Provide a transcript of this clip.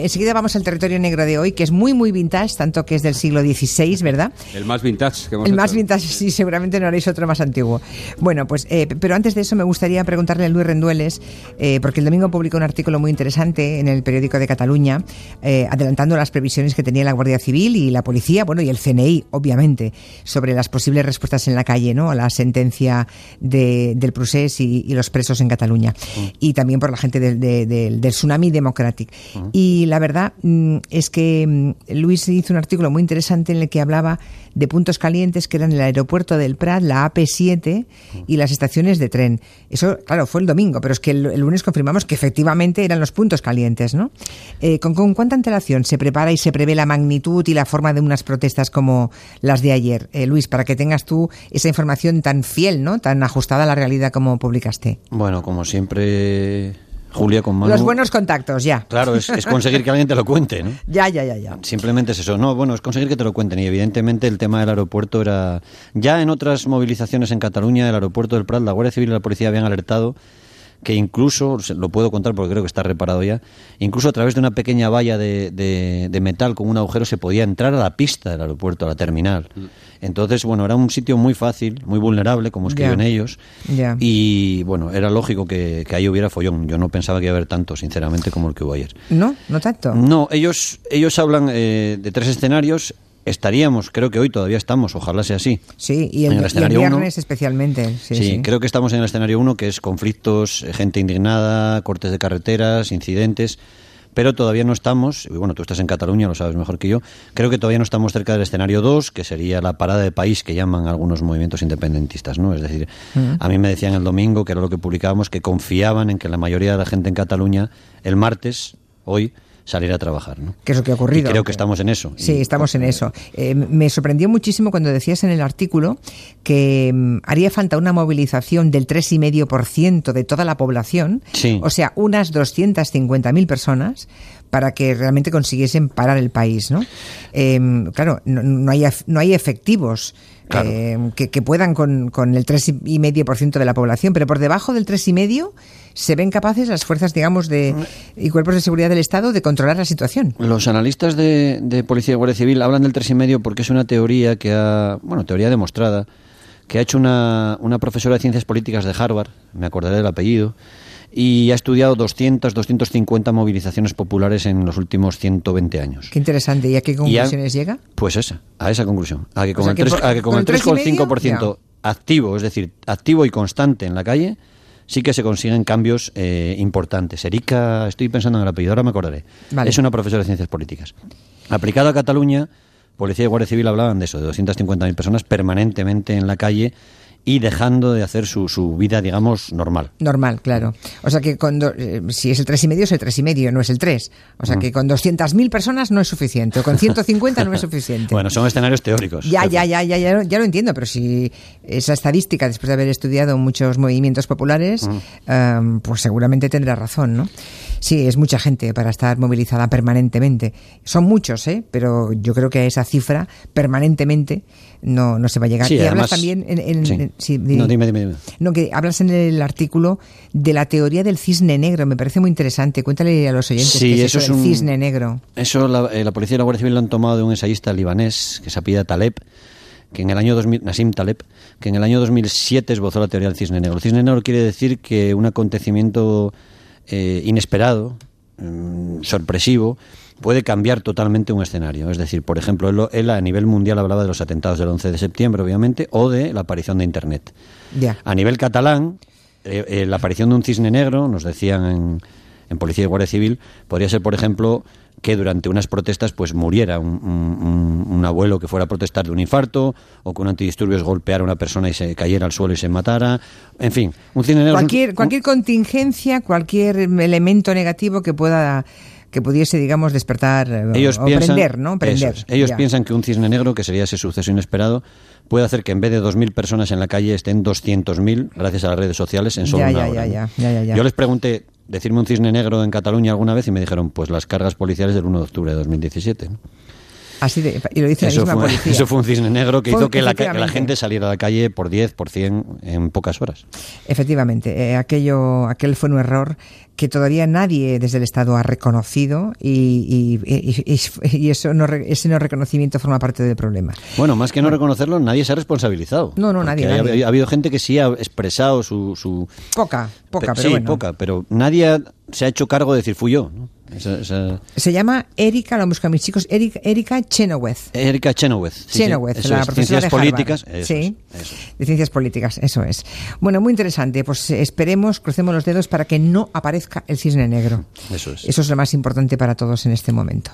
Enseguida vamos al territorio negro de hoy, que es muy, muy vintage, tanto que es del siglo XVI, ¿verdad? El más vintage que hemos El más vintage, sí, seguramente no haréis otro más antiguo. Bueno, pues, eh, pero antes de eso me gustaría preguntarle a Luis Rendueles, eh, porque el domingo publicó un artículo muy interesante en el periódico de Cataluña, eh, adelantando las previsiones que tenía la Guardia Civil y la policía, bueno, y el CNI, obviamente, sobre las posibles respuestas en la calle, ¿no? A la sentencia de- del procés y, y los presos en Cataluña. Y también por la gente del, de- del- del Tsunami Democratic. Y la verdad mm, es que mm, Luis hizo un artículo muy interesante en el que hablaba de puntos calientes que eran el aeropuerto del Prat, la AP7 y las estaciones de tren. Eso, claro, fue el domingo, pero es que el, lunes confirmamos que efectivamente eran los puntos calientes, ¿no? Eh, ¿con, con cuánta antelación se prepara y se prevé la magnitud y la forma de unas protestas como las de ayer? Eh, Luis, para que tengas tú esa información tan fiel, ¿no? Tan ajustada a la realidad como publicaste. Bueno, como siempre, Julia con Manu. Los buenos contactos, ya. Claro, es, es conseguir que alguien te lo cuente, ¿no? Ya, ya, ya, ya. Simplemente es eso. No, bueno, es conseguir que te lo cuenten. Y evidentemente el tema del aeropuerto era. Ya en otras movilizaciones en Cataluña, el aeropuerto del Prat, la Guardia Civil y la policía habían alertado que incluso, lo puedo contar porque creo que está reparado ya, incluso a través de una pequeña valla de, de- de metal con un agujero se podía entrar a la pista del aeropuerto, a la terminal. Entonces, bueno, era un sitio muy fácil, muy vulnerable, como escriben ellos. Ya. Y bueno, era lógico que, que ahí hubiera follón. Yo no pensaba que iba a haber tanto, sinceramente, como el que hubo ayer. ¿No? ¿No tanto? No, ellos, ellos hablan eh, de tres escenarios. Estaríamos, creo que hoy todavía estamos, ojalá sea así. Sí, y el, En el y el escenario uno. viernes especialmente. Sí, Sí, sí. creo que estamos en el escenario 1, que es conflictos, eh, gente indignada, cortes de carreteras, incidentes, pero todavía no estamos, y bueno, tú estás en Cataluña, lo sabes mejor que yo, creo que todavía no estamos cerca del escenario 2, que sería la parada de país que llaman algunos movimientos independentistas, ¿no? Es decir, a mí me decían el domingo, que era lo que publicábamos, que confiaban en que la mayoría de la gente en Cataluña, el martes, hoy, saliera a trabajar, ¿no? que es lo que ha ocurrido. Y creo que estamos en eso. Sí, Y- estamos en eso. Eh, me sorprendió muchísimo cuando decías en el artículo que mm, haría falta una movilización del 3,5% de toda la población, Sí. o sea, unas 250.000 personas, para que realmente consiguiesen parar el país, ¿no? Eh, claro, no, no hay, no hay efectivos. Claro. eh, que, que puedan con, con el 3,5% de la población, pero por debajo del 3,5% se ven capaces las fuerzas, digamos, de, y cuerpos de seguridad del Estado de controlar la situación. Los analistas de, de Policía y Guardia Civil hablan del tres y medio porque es una teoría que ha, bueno, teoría demostrada, que ha hecho una, una profesora de ciencias políticas de Harvard, me acordaré del apellido, y ha estudiado 200, 250 movilizaciones populares en los últimos 120 años. Qué interesante. ¿Y a qué conclusiones llega? Pues esa, a esa conclusión. A que con O sea el que 3, por- a que con con el el 3,5% activo, es decir, activo y constante en la calle, sí que se consiguen cambios eh, importantes. Erika, estoy pensando en el apellido, ahora me acordaré. Vale. Es una profesora de ciencias políticas. Aplicado a Cataluña, Policía y Guardia Civil hablaban de eso, de 250.000 personas permanentemente en la calle y dejando de hacer su, su vida, digamos, normal. Normal, claro. O sea que con do- eh, si es el tres y medio es el tres y medio, no es el 3. O sea que con 200.000 personas no es suficiente, o con 150 no es suficiente. Bueno, son escenarios teóricos. Ya, ya, ya, ya, ya, lo- ya lo entiendo, pero si esa estadística, después de haber estudiado muchos movimientos populares, em, pues seguramente tendrá razón, ¿no? Sí, es mucha gente para estar movilizada permanentemente. Son muchos, ¿eh? Pero yo creo que a esa cifra, permanentemente, no, no se va a llegar. Sí, y además- hablas también en... en- sí. en- sí, No, dime, dime, dime. No, que hablas en el artículo de la teoría del cisne negro. Me parece muy interesante. Cuéntale a los oyentes Sí, qué es eso eso, es del un- cisne negro. Eso la, eh, la policía y la Guardia Civil lo han tomado de un ensayista libanés que se apellida Taleb, que en el año 2000, Nassim Taleb, que en el año 2007 esbozó la teoría del cisne negro. El cisne negro quiere decir que un acontecimiento eh, inesperado, mm, sorpresivo, puede cambiar totalmente un escenario. Es decir, por ejemplo, él, él a nivel mundial hablaba de los atentados del 11 de septiembre, obviamente, o de la aparición de Internet. A nivel catalán, eh, eh, la aparición de un cisne negro, nos decían en, en Policía y Guardia Civil, podría ser, por ejemplo, que durante unas protestas pues muriera un, un- un- un abuelo que fuera a protestar de un infarto, o que un antidisturbios golpeara a una persona y se cayera al suelo y se matara. En fin, un cisne negro... es un- Cualquier, cualquier contingencia, cualquier elemento negativo que pueda que pudiese, digamos, despertar eh, ellos o piensan, prender, ¿no? Prender. eso es. ellos ya. piensan que un cisne negro, que sería ese suceso inesperado, puede hacer que en vez de 2.000 personas en la calle estén 200.000 gracias a las redes sociales en solo Ya, una ya, hora. Yo les pregunté, decirme un cisne negro en Cataluña alguna vez y me dijeron, pues las cargas policiales del 1 de octubre de 2017. ¿no? Así de, y lo dice Eso la misma fue, policía. eso fue un cisne negro que Fue- hizo que la, que la efectivamente. gente saliera a la calle por 10, por 100 en pocas horas. Efectivamente, eh, aquello, aquel fue un error que todavía nadie desde el Estado ha reconocido y, eso no, ese no reconocimiento forma parte del problema. Bueno, más que no reconocerlo, nadie se ha responsabilizado. No, no, nadie. Ha, habido gente que sí ha expresado su... su... Poca, poca, pero, sí, poca, pero nadie se ha hecho cargo de decir fui yo. ¿no? Se llama Erika, lo busco a mis chicos, Erika, Chenoweth. Erika Chenoweth. Chenoweth, la profesora ciencias de políticas. sí, de ciencias políticas, eso es. Bueno, muy interesante. Pues esperemos, crucemos los dedos para que no aparezca el cisne negro. Eso es. Eso es lo más importante para todos en este momento.